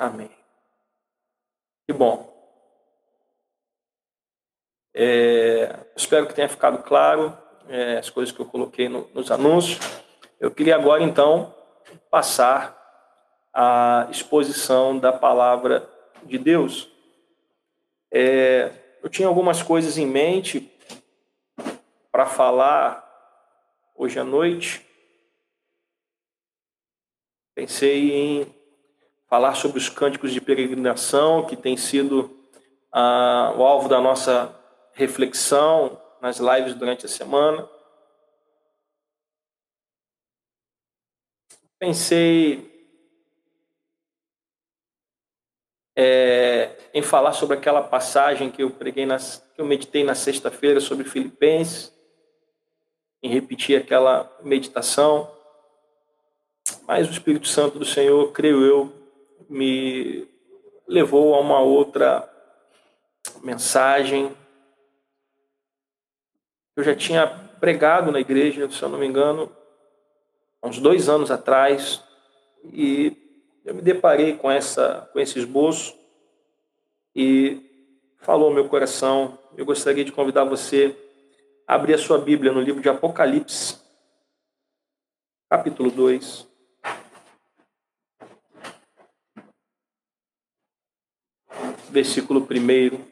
Amém. Que bom. É, espero que tenha ficado claro é, as coisas que eu coloquei no, nos anúncios. Eu queria agora, então, passar a exposição da palavra de Deus. É, eu tinha algumas coisas em mente para falar hoje à noite. Pensei em falar sobre os cânticos de peregrinação, que tem sido ah, o alvo da nossa reflexão nas lives durante a semana. Pensei é, em falar sobre aquela passagem que eu preguei, nas, que eu meditei na sexta-feira sobre Filipenses, em repetir aquela meditação. Mas o Espírito Santo do Senhor, creio eu, me levou a uma outra mensagem. Eu já tinha pregado na igreja, se eu não me engano, há uns dois anos atrás, e eu me deparei com, essa, com esse esboço e falou meu coração. Eu gostaria de convidar você a abrir a sua Bíblia no livro de Apocalipse, capítulo 2. Versículo 1.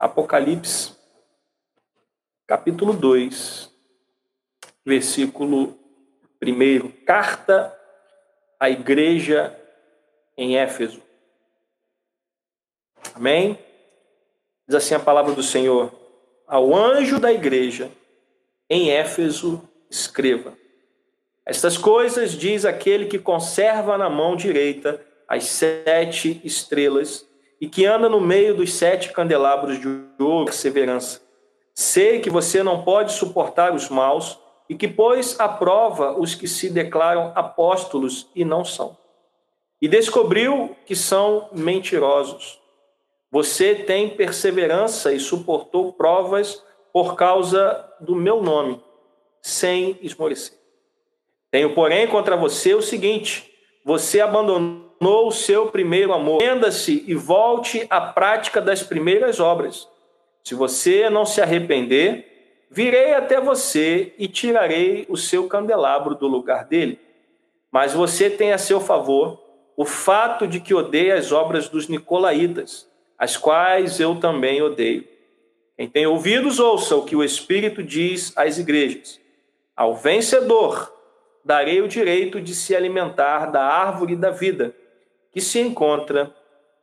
Apocalipse, capítulo 2, versículo 1. Carta à igreja em Éfeso. Amém? Diz assim a palavra do Senhor: Ao anjo da igreja em Éfeso, escreva. Estas coisas diz aquele que conserva na mão direita as sete estrelas e que anda no meio dos sete candelabros de ouro, perseverança. Sei que você não pode suportar os maus e que pôs à prova os que se declaram apóstolos e não são. E descobriu que são mentirosos. Você tem perseverança e suportou provas por causa do meu nome, sem esmorecer. Tenho, porém, contra você o seguinte: você abandonou o seu primeiro amor. Renda-se e volte à prática das primeiras obras. Se você não se arrepender, virei até você e tirarei o seu candelabro do lugar dele. Mas você tem a seu favor o fato de que odeia as obras dos nicolaítas, as quais eu também odeio. Quem tem ouvidos, ouça o que o Espírito diz às igrejas. Ao vencedor darei o direito de se alimentar da árvore da vida que se encontra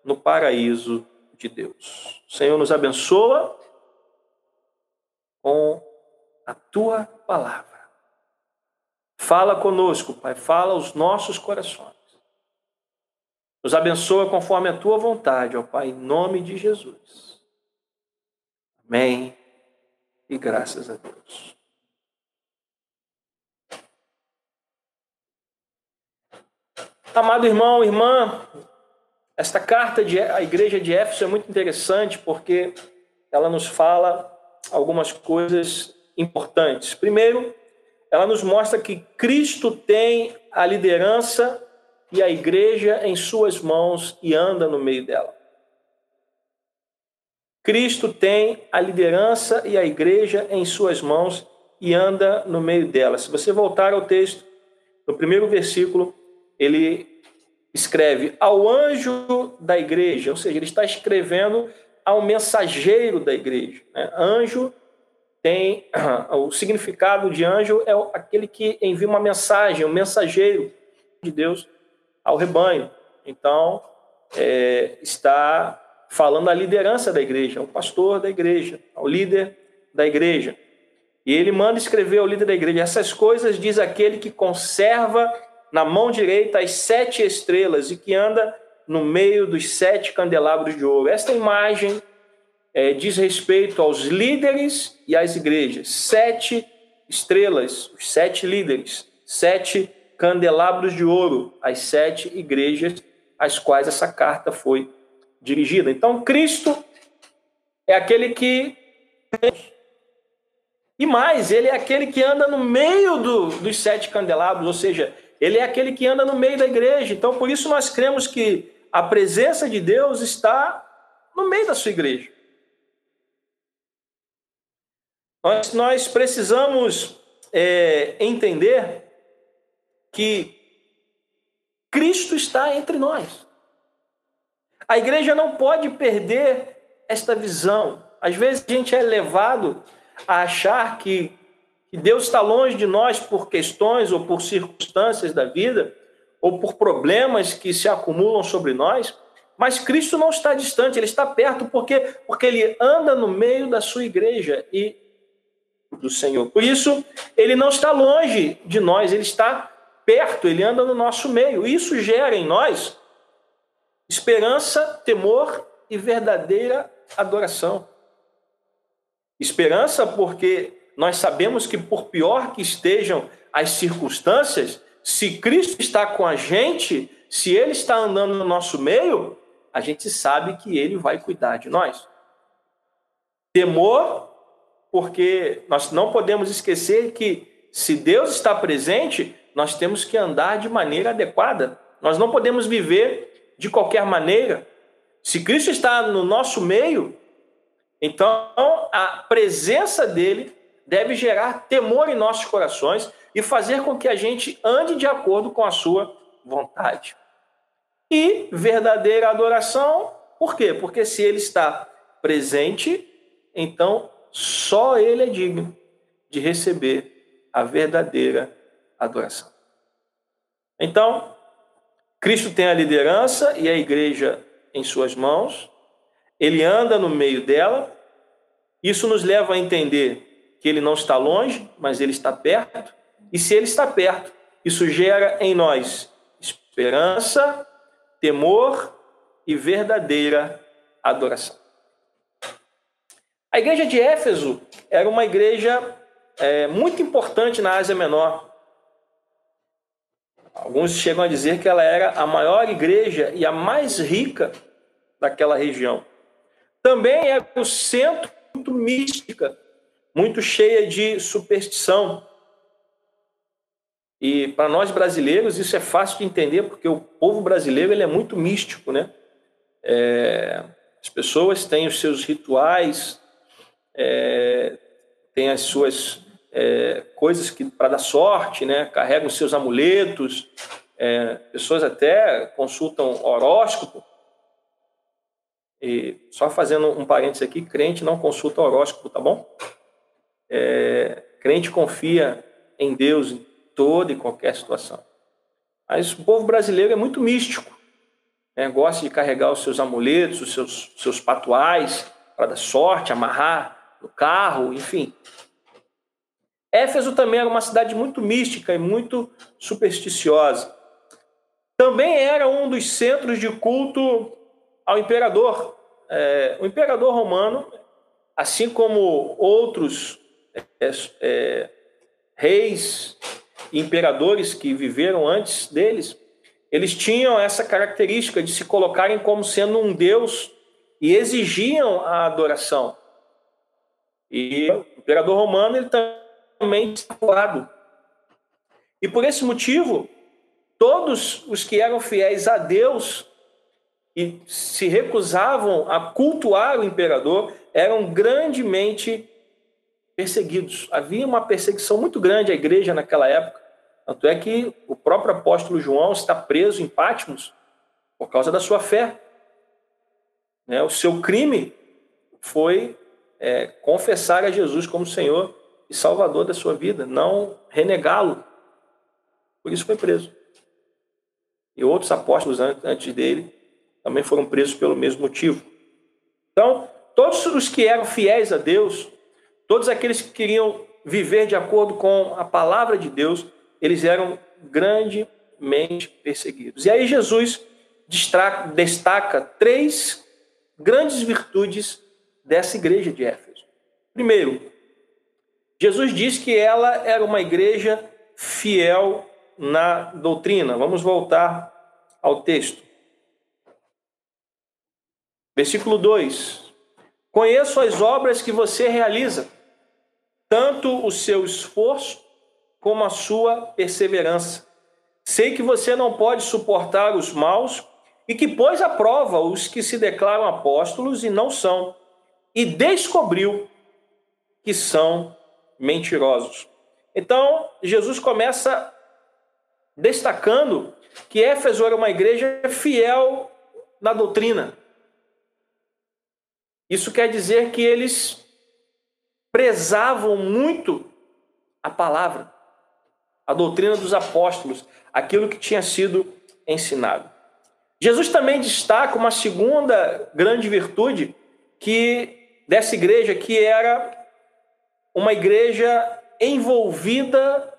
no paraíso de Deus. O Senhor nos abençoa com a tua palavra. Fala conosco, Pai, fala aos nossos corações. Nos abençoa conforme a tua vontade, ó Pai, em nome de Jesus. Amém. E graças a Deus. Amado irmão, irmã, esta carta à igreja de Éfeso é muito interessante porque ela nos fala algumas coisas importantes. Primeiro, ela nos mostra que Cristo tem a liderança e a igreja em suas mãos e anda no meio dela. Cristo tem a liderança e a igreja em suas mãos e anda no meio dela. Se você voltar ao texto, no primeiro versículo, ele escreve ao anjo da igreja, ou seja, ele está escrevendo ao mensageiro da igreja. Né? Anjo tem o significado de anjo é aquele que envia uma mensagem, o um mensageiro de Deus ao rebanho. Então é, está falando à liderança da igreja, ao pastor da igreja, ao líder da igreja. E ele manda escrever ao líder da igreja: essas coisas diz aquele que conserva na mão direita as sete estrelas e que anda no meio dos sete candelabros de ouro. Esta imagem é, diz respeito aos líderes e às igrejas. Sete estrelas, os sete líderes, sete candelabros de ouro, as sete igrejas, às quais essa carta foi dirigida. Então, Cristo é aquele que. E mais, ele é aquele que anda no meio do, dos sete candelabros, ou seja, ele é aquele que anda no meio da igreja. Então, por isso, nós cremos que a presença de Deus está no meio da sua igreja. Nós, nós precisamos é, entender que Cristo está entre nós. A igreja não pode perder esta visão. Às vezes a gente é levado a achar que, Deus está longe de nós por questões ou por circunstâncias da vida, ou por problemas que se acumulam sobre nós, mas Cristo não está distante, ele está perto porque porque ele anda no meio da sua igreja e do Senhor. Por isso, ele não está longe de nós, ele está perto, ele anda no nosso meio. Isso gera em nós esperança, temor e verdadeira adoração. Esperança porque nós sabemos que por pior que estejam as circunstâncias, se Cristo está com a gente, se ele está andando no nosso meio, a gente sabe que ele vai cuidar de nós. Temor porque nós não podemos esquecer que se Deus está presente, nós temos que andar de maneira adequada. Nós não podemos viver de qualquer maneira. Se Cristo está no nosso meio, então a presença dele deve gerar temor em nossos corações e fazer com que a gente ande de acordo com a sua vontade. E verdadeira adoração, por quê? Porque se ele está presente, então só Ele é digno de receber a verdadeira adoração. Então, Cristo tem a liderança e a igreja em suas mãos, ele anda no meio dela, isso nos leva a entender que ele não está longe, mas ele está perto, e se ele está perto, isso gera em nós esperança, temor e verdadeira adoração. A igreja de Éfeso era uma igreja é, muito importante na Ásia Menor. Alguns chegam a dizer que ela era a maior igreja e a mais rica daquela região. Também era o centro muito mística, muito cheia de superstição. E para nós brasileiros isso é fácil de entender, porque o povo brasileiro ele é muito místico, né? É, as pessoas têm os seus rituais, é, tem as suas é, coisas que para dar sorte, né? Carregam seus amuletos. É, pessoas até consultam horóscopo. E só fazendo um parênteses aqui, crente não consulta horóscopo, tá bom? É, crente confia em Deus em toda e qualquer situação. Mas o povo brasileiro é muito místico. Né? Gosta de carregar os seus amuletos, os seus, seus patuais para dar sorte, amarrar no carro, enfim. Éfeso também era uma cidade muito mística e muito supersticiosa. Também era um dos centros de culto ao imperador. É, o imperador romano, assim como outros é, é, reis e imperadores que viveram antes deles, eles tinham essa característica de se colocarem como sendo um deus e exigiam a adoração. E o imperador romano ele também lado. E por esse motivo, todos os que eram fiéis a Deus e se recusavam a cultuar o imperador eram grandemente perseguidos. Havia uma perseguição muito grande à igreja naquela época. Tanto é que o próprio apóstolo João está preso em Patmos por causa da sua fé. Né? O seu crime foi é, confessar a Jesus como Senhor e Salvador da sua vida, não renegá-lo. Por isso foi preso. E outros apóstolos antes dele também foram presos pelo mesmo motivo. Então, todos os que eram fiéis a Deus, todos aqueles que queriam viver de acordo com a palavra de Deus, eles eram grandemente perseguidos. E aí Jesus destaca três grandes virtudes dessa igreja de Éfeso. Primeiro, Jesus diz que ela era uma igreja fiel na doutrina. Vamos voltar ao texto. Versículo 2: Conheço as obras que você realiza, tanto o seu esforço como a sua perseverança. Sei que você não pode suportar os maus e que pôs à prova os que se declaram apóstolos e não são, e descobriu que são mentirosos. Então, Jesus começa destacando que Éfeso era uma igreja fiel na doutrina. Isso quer dizer que eles prezavam muito a palavra, a doutrina dos apóstolos, aquilo que tinha sido ensinado. Jesus também destaca uma segunda grande virtude que dessa igreja que era uma igreja envolvida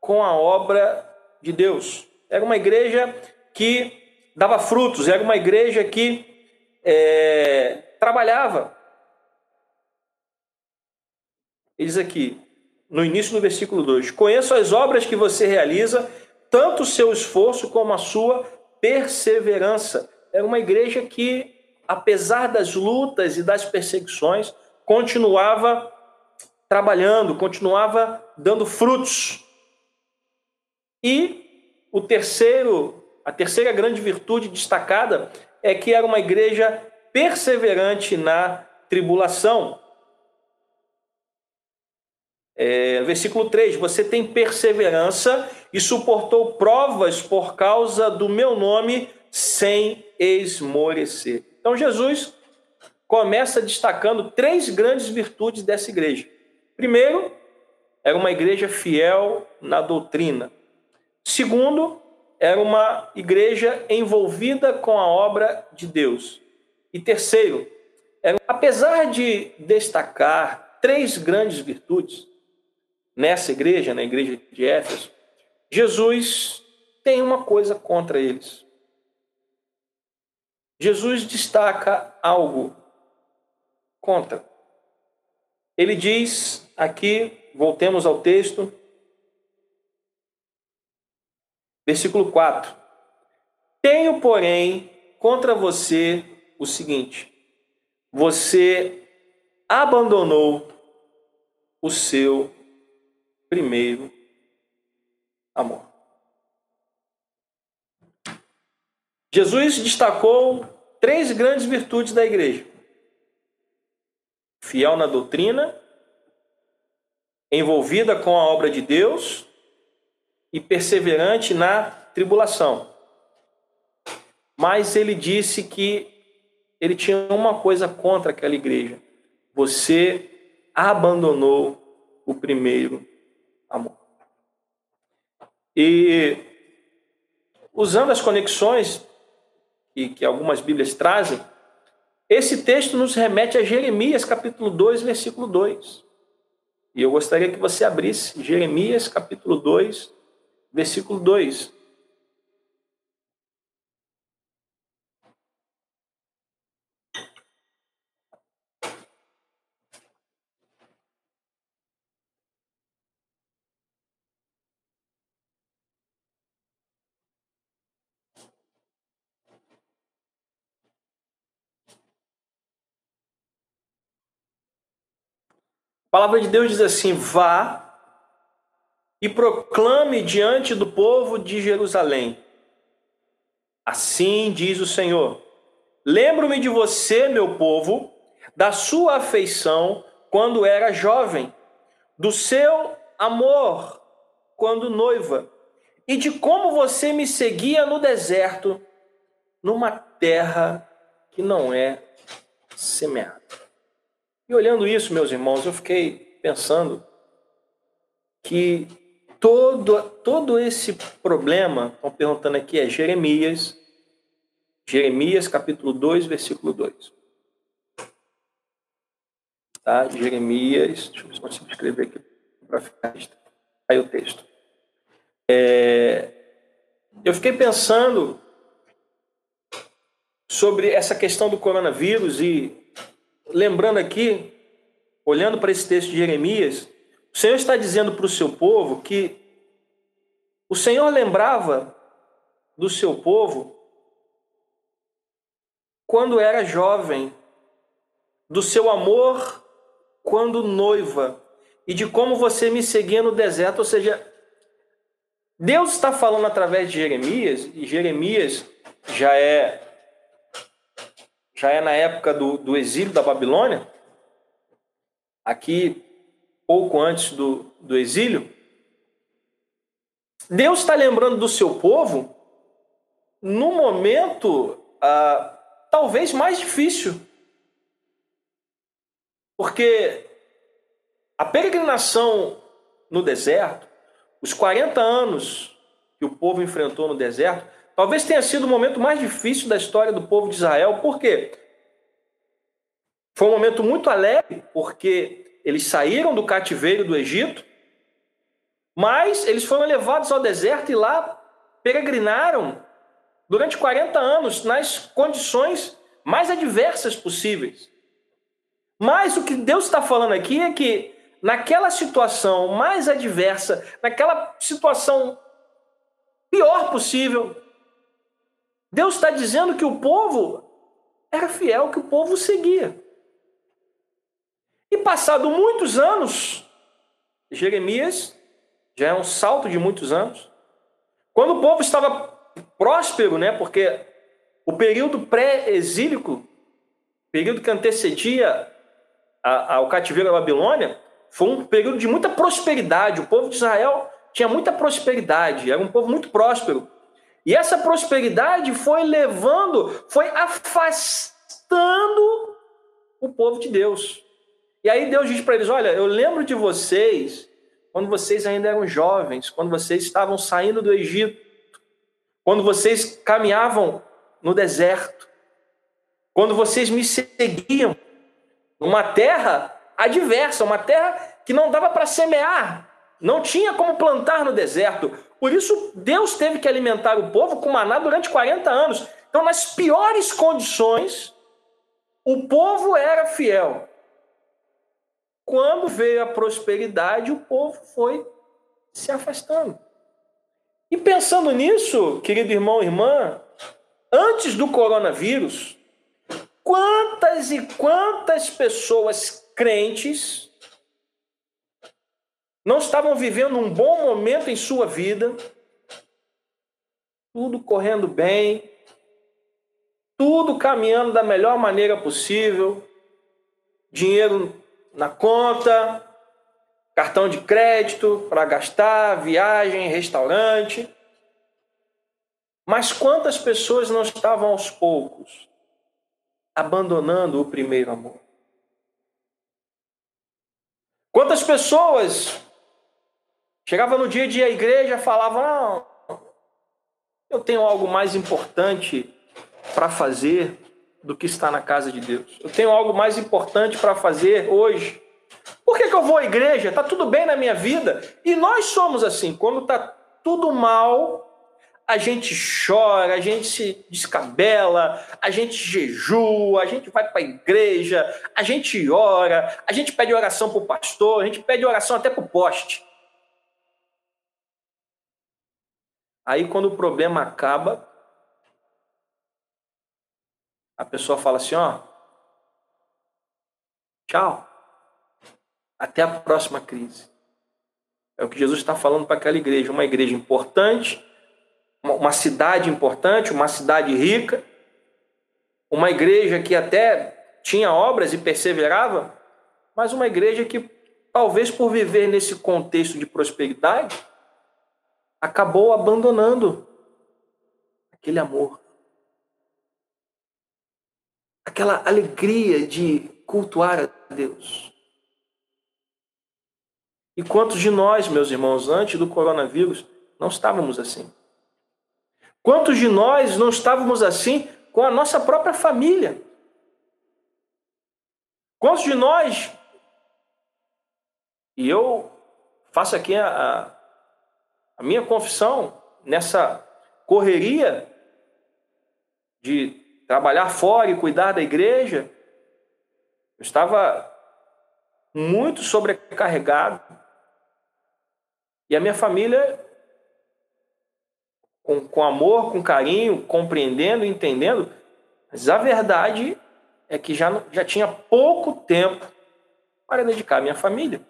com a obra de Deus. Era uma igreja que dava frutos, era uma igreja que é, trabalhava. Ele diz aqui, no início do versículo 2: Conheço as obras que você realiza, tanto o seu esforço como a sua perseverança. Era uma igreja que, apesar das lutas e das perseguições, continuava trabalhando, continuava dando frutos. E o terceiro, a terceira grande virtude destacada é que era uma igreja perseverante na tribulação. É, versículo 3: Você tem perseverança e suportou provas por causa do meu nome sem esmorecer. Então, Jesus começa destacando três grandes virtudes dessa igreja. Primeiro, era uma igreja fiel na doutrina. Segundo, era uma igreja envolvida com a obra de Deus. E terceiro, era, apesar de destacar três grandes virtudes nessa igreja, na igreja de Éfeso, Jesus tem uma coisa contra eles. Jesus destaca algo contra. Ele diz aqui, voltemos ao texto, versículo 4: Tenho, porém, contra você o seguinte: você abandonou o seu primeiro amor. Jesus destacou três grandes virtudes da igreja: fiel na doutrina, envolvida com a obra de Deus e perseverante na tribulação. Mas ele disse que ele tinha uma coisa contra aquela igreja: você abandonou o primeiro amor. E usando as conexões que, que algumas Bíblias trazem, esse texto nos remete a Jeremias capítulo 2, versículo 2. E eu gostaria que você abrisse Jeremias capítulo 2, versículo 2. Palavra de Deus diz assim: vá e proclame diante do povo de Jerusalém. Assim diz o Senhor: Lembro-me de você, meu povo, da sua afeição quando era jovem, do seu amor quando noiva, e de como você me seguia no deserto, numa terra que não é semeada. E olhando isso, meus irmãos, eu fiquei pensando que todo, todo esse problema, estão perguntando aqui, é Jeremias, Jeremias capítulo 2, versículo 2. Tá? Jeremias, deixa eu ver se consigo escrever aqui para ficar aí o texto. É, eu fiquei pensando sobre essa questão do coronavírus e lembrando aqui, olhando para esse texto de Jeremias, o Senhor está dizendo para o seu povo que o Senhor lembrava do seu povo quando era jovem, do seu amor quando noiva e de como você me seguia no deserto. Ou seja, Deus está falando através de Jeremias, e Jeremias já é já é na época do, do exílio da Babilônia, aqui pouco antes do, do exílio. Deus está lembrando do seu povo no momento ah, talvez mais difícil. Porque a peregrinação no deserto, os 40 anos que o povo enfrentou no deserto, talvez tenha sido o momento mais difícil da história do povo de Israel. Por quê? Foi um momento muito alegre, porque eles saíram do cativeiro do Egito, mas eles foram levados ao deserto e lá peregrinaram durante 40 anos nas condições mais adversas possíveis. Mas o que Deus está falando aqui é que naquela situação mais adversa, naquela situação pior possível, Deus está dizendo que o povo era fiel, que o povo seguia. E passado muitos anos, Jeremias, já é um salto de muitos anos, quando o povo estava próspero, né? Porque o período pré-exílico, período que antecedia ao cativeiro da Babilônia, foi um período de muita prosperidade. O povo de Israel tinha muita prosperidade, era um povo muito próspero. E essa prosperidade foi levando, foi afastando o povo de Deus. E aí Deus diz para eles: Olha, eu lembro de vocês quando vocês ainda eram jovens, quando vocês estavam saindo do Egito quando vocês caminhavam no deserto, quando vocês me seguiam numa terra adversa, uma terra que não dava para semear, não tinha como plantar no deserto. Por isso, Deus teve que alimentar o povo com maná durante 40 anos. Então, nas piores condições, o povo era fiel. Quando veio a prosperidade, o povo foi se afastando. E pensando nisso, querido irmão e irmã, antes do coronavírus, quantas e quantas pessoas crentes não estavam vivendo um bom momento em sua vida, tudo correndo bem, tudo caminhando da melhor maneira possível, dinheiro na conta, cartão de crédito para gastar, viagem, restaurante. Mas quantas pessoas não estavam aos poucos abandonando o primeiro amor? Quantas pessoas chegavam no dia de ir à igreja falavam: Não, eu tenho algo mais importante para fazer do que estar na casa de Deus. Eu tenho algo mais importante para fazer hoje por que, que eu vou à igreja? Está tudo bem na minha vida? E nós somos assim, quando está tudo mal, a gente chora, a gente se descabela, a gente jejua, a gente vai para a igreja, a gente ora, a gente pede oração para o pastor, a gente pede oração até para o poste. Aí, quando o problema acaba, a pessoa fala assim: ó, tchau. Até a próxima crise. É o que Jesus está falando para aquela igreja. Uma igreja importante, uma cidade importante, uma cidade rica, uma igreja que até tinha obras e perseverava, mas uma igreja que, talvez por viver nesse contexto de prosperidade, acabou abandonando aquele amor, aquela alegria de cultuar a Deus. E quantos de nós, meus irmãos, antes do coronavírus, não estávamos assim? Quantos de nós não estávamos assim com a nossa própria família? Quantos de nós, e eu faço aqui a, a minha confissão, nessa correria de trabalhar fora e cuidar da igreja, eu estava muito sobrecarregado. E a minha família, com, com amor, com carinho, compreendendo, entendendo, Mas a verdade é que já, já tinha pouco tempo para dedicar à minha família.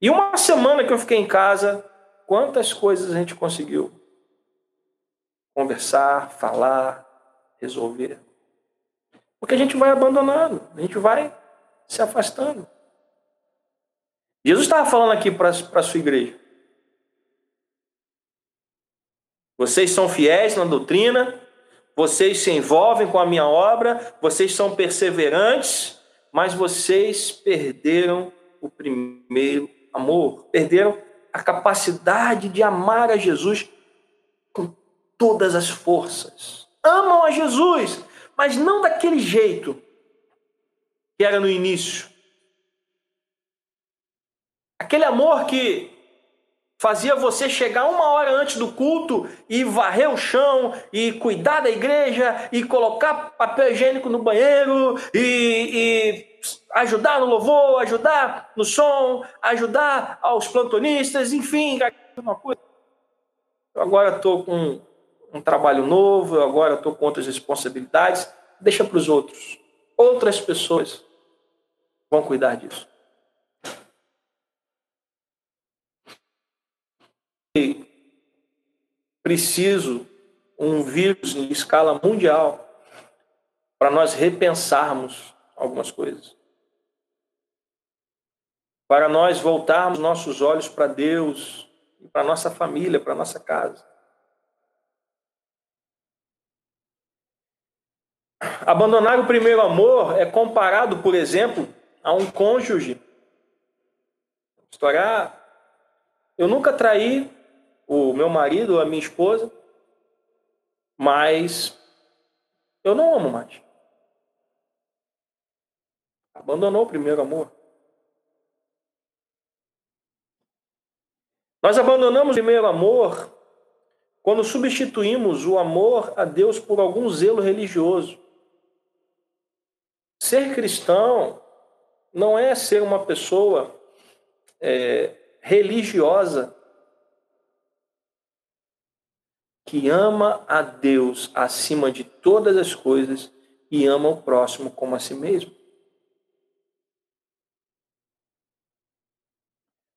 E uma semana que eu fiquei em casa, quantas coisas a gente conseguiu conversar, falar, resolver? Porque a gente vai abandonando, a gente vai se afastando. Jesus estava falando aqui para a sua igreja. Vocês são fiéis na doutrina, vocês se envolvem com a minha obra, vocês são perseverantes, mas vocês perderam o primeiro amor, perderam a capacidade de amar a Jesus com todas as forças. Amam a Jesus, mas não daquele jeito que era no início. Aquele amor que fazia você chegar uma hora antes do culto e varrer o chão e cuidar da igreja e colocar papel higiênico no banheiro e, e ajudar no louvor, ajudar no som, ajudar aos plantonistas, enfim, uma coisa. Eu agora estou com um trabalho novo, eu agora estou com outras responsabilidades, deixa para os outros. Outras pessoas vão cuidar disso. Preciso um vírus em escala mundial para nós repensarmos algumas coisas. Para nós voltarmos nossos olhos para Deus, para nossa família, para nossa casa. Abandonar o primeiro amor é comparado, por exemplo, a um cônjuge. História, eu nunca traí o meu marido, a minha esposa, mas eu não amo mais. Abandonou o primeiro amor. Nós abandonamos o primeiro amor quando substituímos o amor a Deus por algum zelo religioso. Ser cristão não é ser uma pessoa é, religiosa que ama a Deus acima de todas as coisas e ama o próximo como a si mesmo.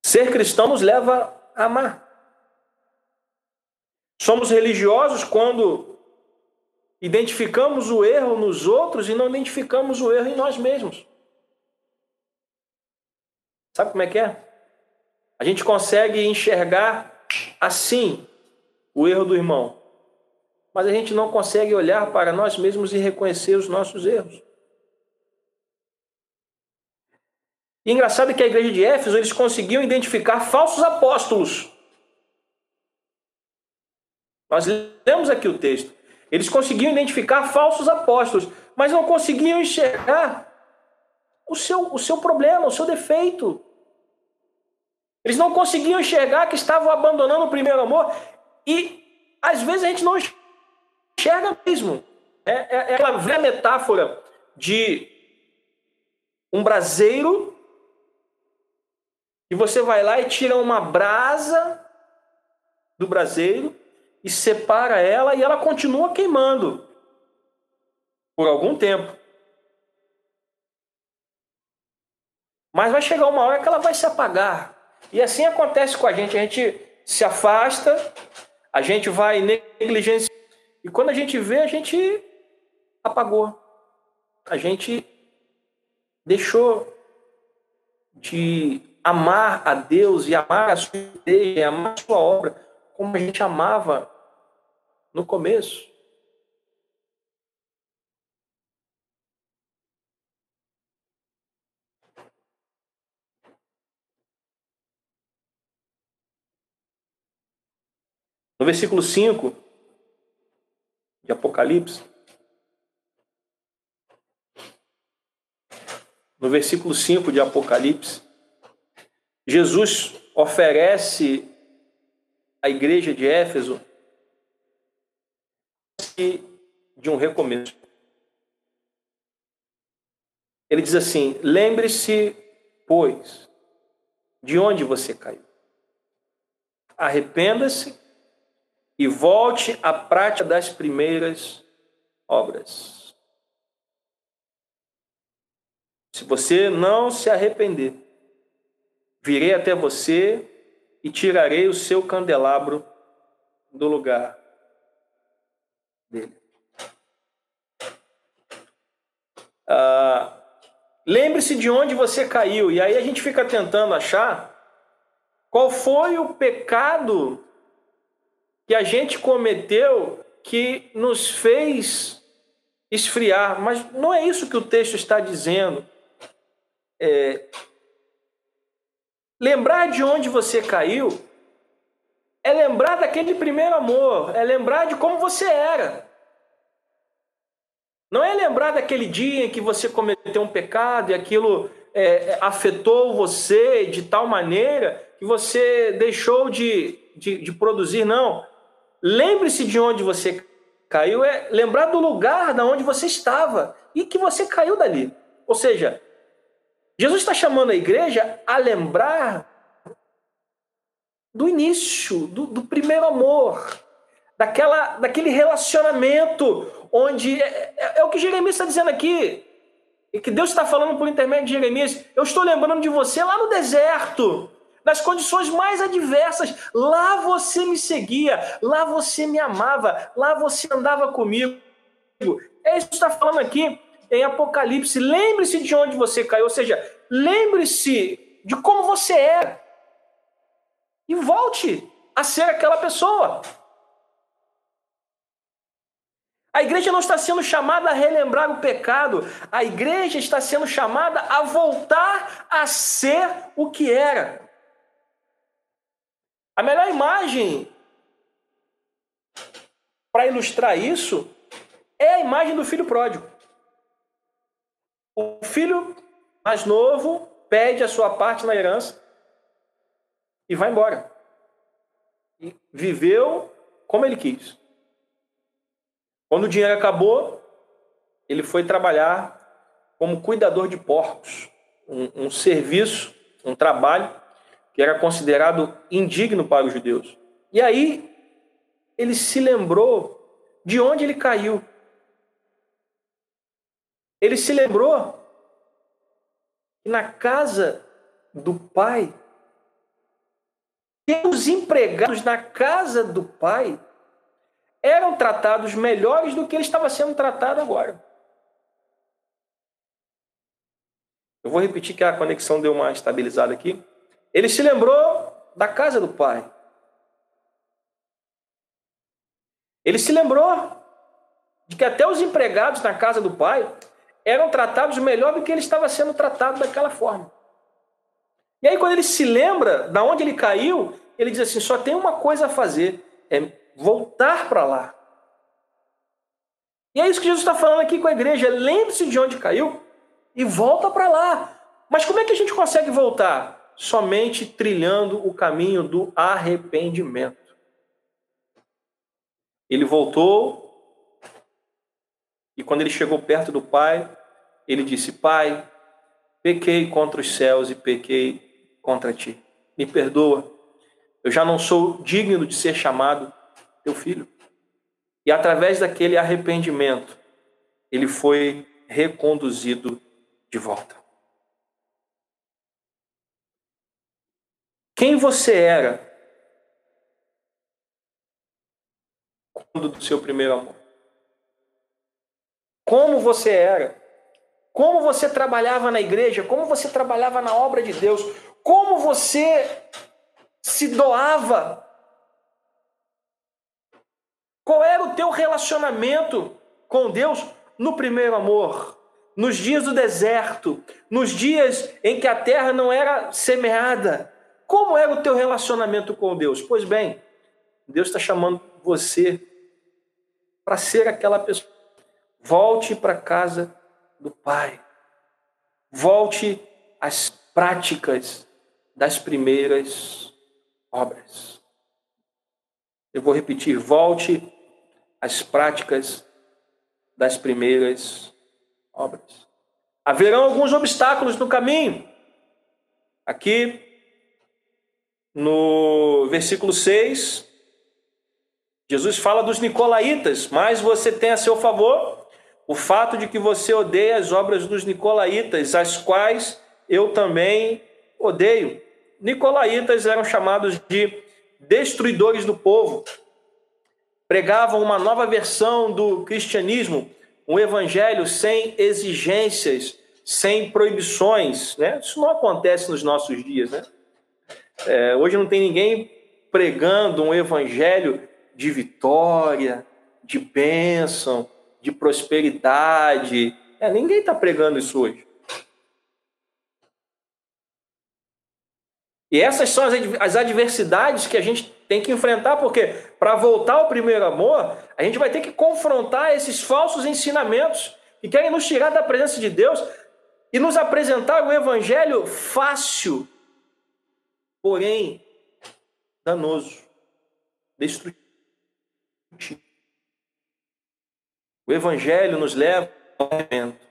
Ser cristão nos leva a amar. Somos religiosos quando identificamos o erro nos outros e não identificamos o erro em nós mesmos. Sabe como é que é? A gente consegue enxergar assim o erro do irmão. Mas a gente não consegue olhar para nós mesmos e reconhecer os nossos erros. E engraçado que a igreja de Éfeso eles conseguiam identificar falsos apóstolos. Nós lemos aqui o texto. Eles conseguiam identificar falsos apóstolos, mas não conseguiam enxergar o seu, o seu problema, o seu defeito. Eles não conseguiam enxergar que estavam abandonando o primeiro amor e às vezes a gente não enxerga mesmo. É, é, é aquela velha metáfora de um braseiro e você vai lá e tira uma brasa do braseiro e separa ela e ela continua queimando por algum tempo. Mas vai chegar uma hora que ela vai se apagar. E assim acontece com a gente. A gente se afasta, a gente vai negligenciar. E quando a gente vê, a gente apagou. A gente deixou de amar a Deus e amar a sua e amar a sua obra, como a gente amava no começo. No versículo 5 de Apocalipse, no versículo 5 de Apocalipse, Jesus oferece à igreja de Éfeso de um recomeço. Ele diz assim: lembre-se, pois, de onde você caiu. Arrependa-se e volte à prática das primeiras obras. Se você não se arrepender, virei até você e tirarei o seu candelabro do lugar dele. Ah, Lembre-se de onde você caiu, e aí a gente fica tentando achar qual foi o pecado que a gente cometeu que nos fez esfriar. Mas não é isso que o texto está dizendo. É... Lembrar de onde você caiu é lembrar daquele primeiro amor, é lembrar de como você era. Não é lembrar daquele dia em que você cometeu um pecado e aquilo é, afetou você de tal maneira que você deixou de, de, de produzir, não. Lembre-se de onde você caiu, é lembrar do lugar da onde você estava e que você caiu dali. Ou seja, Jesus está chamando a igreja a lembrar do início, do, do primeiro amor, daquela, daquele relacionamento onde. É, é, é o que Jeremias está dizendo aqui. E que Deus está falando por intermédio de Jeremias. Eu estou lembrando de você lá no deserto, nas condições mais adversas. Lá você me seguia, lá você me amava, lá você andava comigo. É isso que está falando aqui em Apocalipse. Lembre-se de onde você caiu, ou seja, lembre-se de como você era. E volte a ser aquela pessoa. A igreja não está sendo chamada a relembrar o pecado, a igreja está sendo chamada a voltar a ser o que era. A melhor imagem para ilustrar isso é a imagem do filho pródigo. O filho mais novo pede a sua parte na herança e vai embora. E viveu como ele quis. Quando o dinheiro acabou, ele foi trabalhar como cuidador de porcos, um, um serviço, um trabalho que era considerado indigno para os judeus. E aí ele se lembrou de onde ele caiu. Ele se lembrou que na casa do pai, os empregados na casa do pai eram tratados melhores do que ele estava sendo tratado agora. Eu vou repetir que a conexão deu uma estabilizada aqui. Ele se lembrou da casa do pai. Ele se lembrou de que até os empregados na casa do pai eram tratados melhor do que ele estava sendo tratado daquela forma. E aí, quando ele se lembra da onde ele caiu, ele diz assim: só tem uma coisa a fazer, é voltar para lá. E é isso que Jesus está falando aqui com a igreja. Lembre-se de onde caiu e volta para lá. Mas como é que a gente consegue voltar? Somente trilhando o caminho do arrependimento. Ele voltou e quando ele chegou perto do Pai, ele disse: Pai, pequei contra os céus e pequei contra ti. Me perdoa. Eu já não sou digno de ser chamado teu filho. E através daquele arrependimento, ele foi reconduzido de volta. Quem você era quando do seu primeiro amor? Como você era? Como você trabalhava na igreja? Como você trabalhava na obra de Deus? Como você se doava qual era o teu relacionamento com Deus no primeiro amor? Nos dias do deserto, nos dias em que a terra não era semeada. Como era o teu relacionamento com Deus? Pois bem, Deus está chamando você para ser aquela pessoa. Volte para casa do Pai. Volte às práticas das primeiras obras. Eu vou repetir: volte as práticas das primeiras obras. Haverão alguns obstáculos no caminho. Aqui, no versículo 6, Jesus fala dos nicolaítas, mas você tem a seu favor o fato de que você odeia as obras dos nicolaítas, as quais eu também odeio. Nicolaítas eram chamados de destruidores do povo. Pregavam uma nova versão do cristianismo, um evangelho sem exigências, sem proibições. Né? Isso não acontece nos nossos dias. Né? É, hoje não tem ninguém pregando um evangelho de vitória, de bênção, de prosperidade. É, ninguém está pregando isso hoje. E essas são as adversidades que a gente tem que enfrentar, porque para voltar ao primeiro amor, a gente vai ter que confrontar esses falsos ensinamentos que querem nos tirar da presença de Deus e nos apresentar o evangelho fácil, porém danoso, destrutivo. O evangelho nos leva ao arrependimento.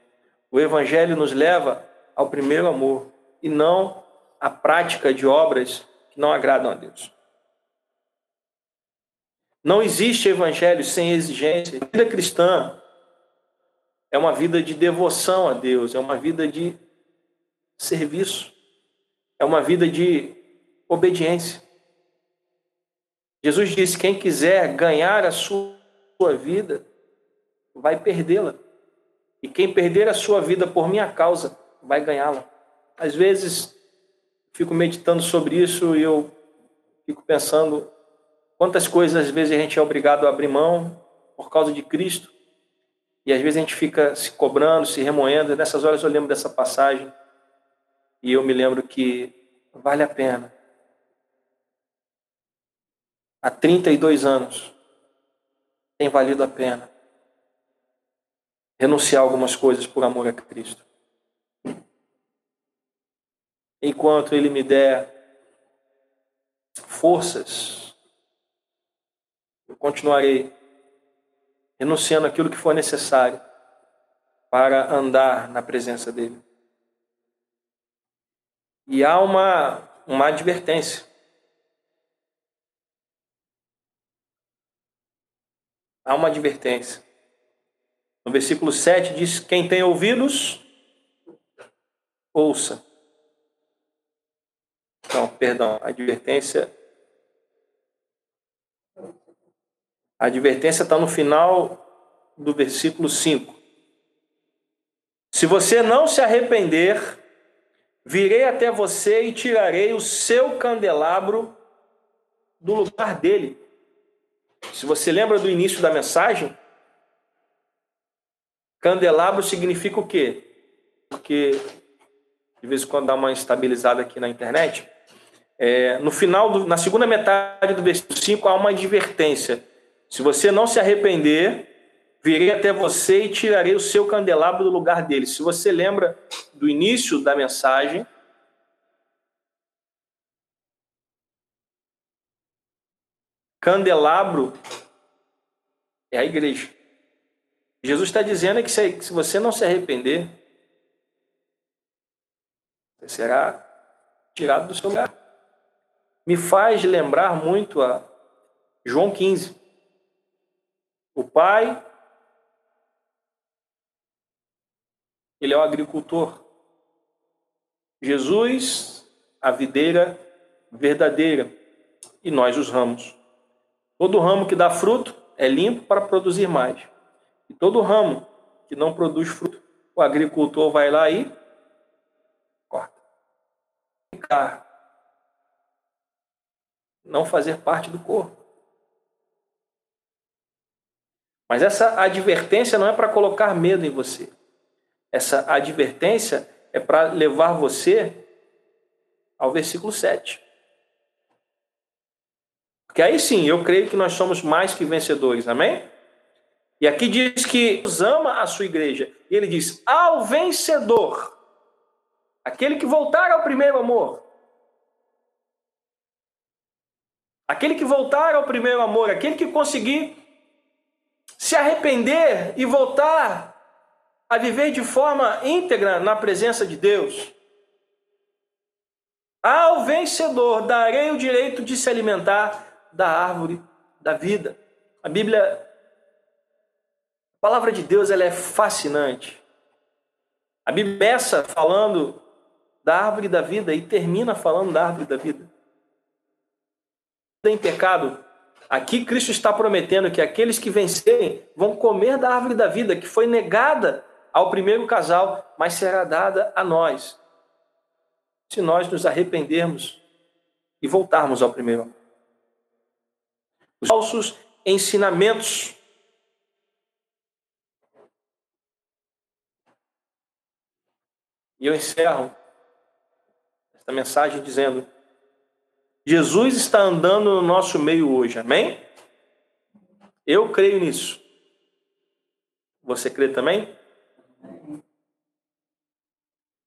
O evangelho nos leva ao primeiro amor e não a prática de obras que não agradam a Deus. Não existe evangelho sem exigência. A vida cristã é uma vida de devoção a Deus, é uma vida de serviço, é uma vida de obediência. Jesus disse: quem quiser ganhar a sua vida, vai perdê-la. E quem perder a sua vida por minha causa, vai ganhá-la. Às vezes, fico meditando sobre isso e eu fico pensando quantas coisas às vezes a gente é obrigado a abrir mão por causa de Cristo e às vezes a gente fica se cobrando, se remoendo. nessas horas eu lembro dessa passagem e eu me lembro que vale a pena. Há 32 anos tem valido a pena renunciar algumas coisas por amor a Cristo enquanto Ele me der forças, eu continuarei renunciando aquilo que for necessário para andar na presença dEle. E há uma, uma advertência. Há uma advertência. No versículo 7 diz: Quem tem ouvidos, ouça. Não, perdão, advertência. A advertência está no final do versículo 5. Se você não se arrepender, virei até você e tirarei o seu candelabro do lugar dele. Se você lembra do início da mensagem, candelabro significa o quê? Porque de vez em quando dá uma estabilizada aqui na internet. É, no final, do, na segunda metade do versículo 5, há uma advertência. Se você não se arrepender, virei até você e tirarei o seu candelabro do lugar dele. Se você lembra do início da mensagem, candelabro é a igreja. Jesus está dizendo que se você não se arrepender, você será tirado do seu lugar me faz lembrar muito a João 15. O pai, ele é o agricultor. Jesus, a videira verdadeira, e nós os ramos. Todo ramo que dá fruto é limpo para produzir mais. E todo ramo que não produz fruto, o agricultor vai lá e corta. Ficar não fazer parte do corpo. Mas essa advertência não é para colocar medo em você. Essa advertência é para levar você ao versículo 7. Porque aí sim, eu creio que nós somos mais que vencedores, amém? E aqui diz que Deus ama a sua igreja. E ele diz: ao vencedor, aquele que voltar ao primeiro amor, Aquele que voltar ao primeiro amor, aquele que conseguir se arrepender e voltar a viver de forma íntegra na presença de Deus. Ao vencedor darei o direito de se alimentar da árvore da vida. A Bíblia A palavra de Deus ela é fascinante. A Bíblia começa falando da árvore da vida e termina falando da árvore da vida. Em pecado, aqui Cristo está prometendo que aqueles que vencerem vão comer da árvore da vida, que foi negada ao primeiro casal, mas será dada a nós, se nós nos arrependermos e voltarmos ao primeiro amor. Os falsos ensinamentos E eu encerro esta mensagem dizendo: Jesus está andando no nosso meio hoje, amém? Eu creio nisso. Você crê também?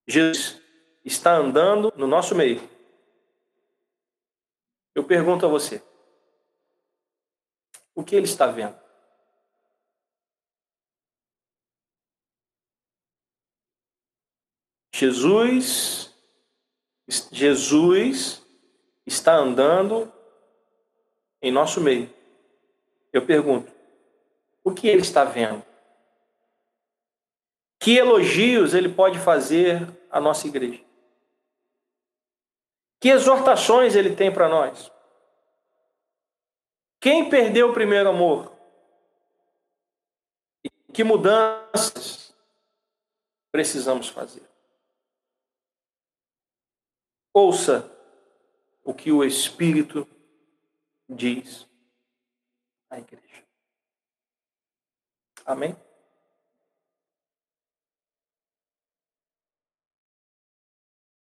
Jesus está andando no nosso meio. Eu pergunto a você: o que ele está vendo? Jesus, Jesus está andando em nosso meio. Eu pergunto, o que ele está vendo? Que elogios ele pode fazer à nossa igreja? Que exortações ele tem para nós? Quem perdeu o primeiro amor? E que mudanças precisamos fazer? Ouça o que o Espírito diz à igreja. Amém?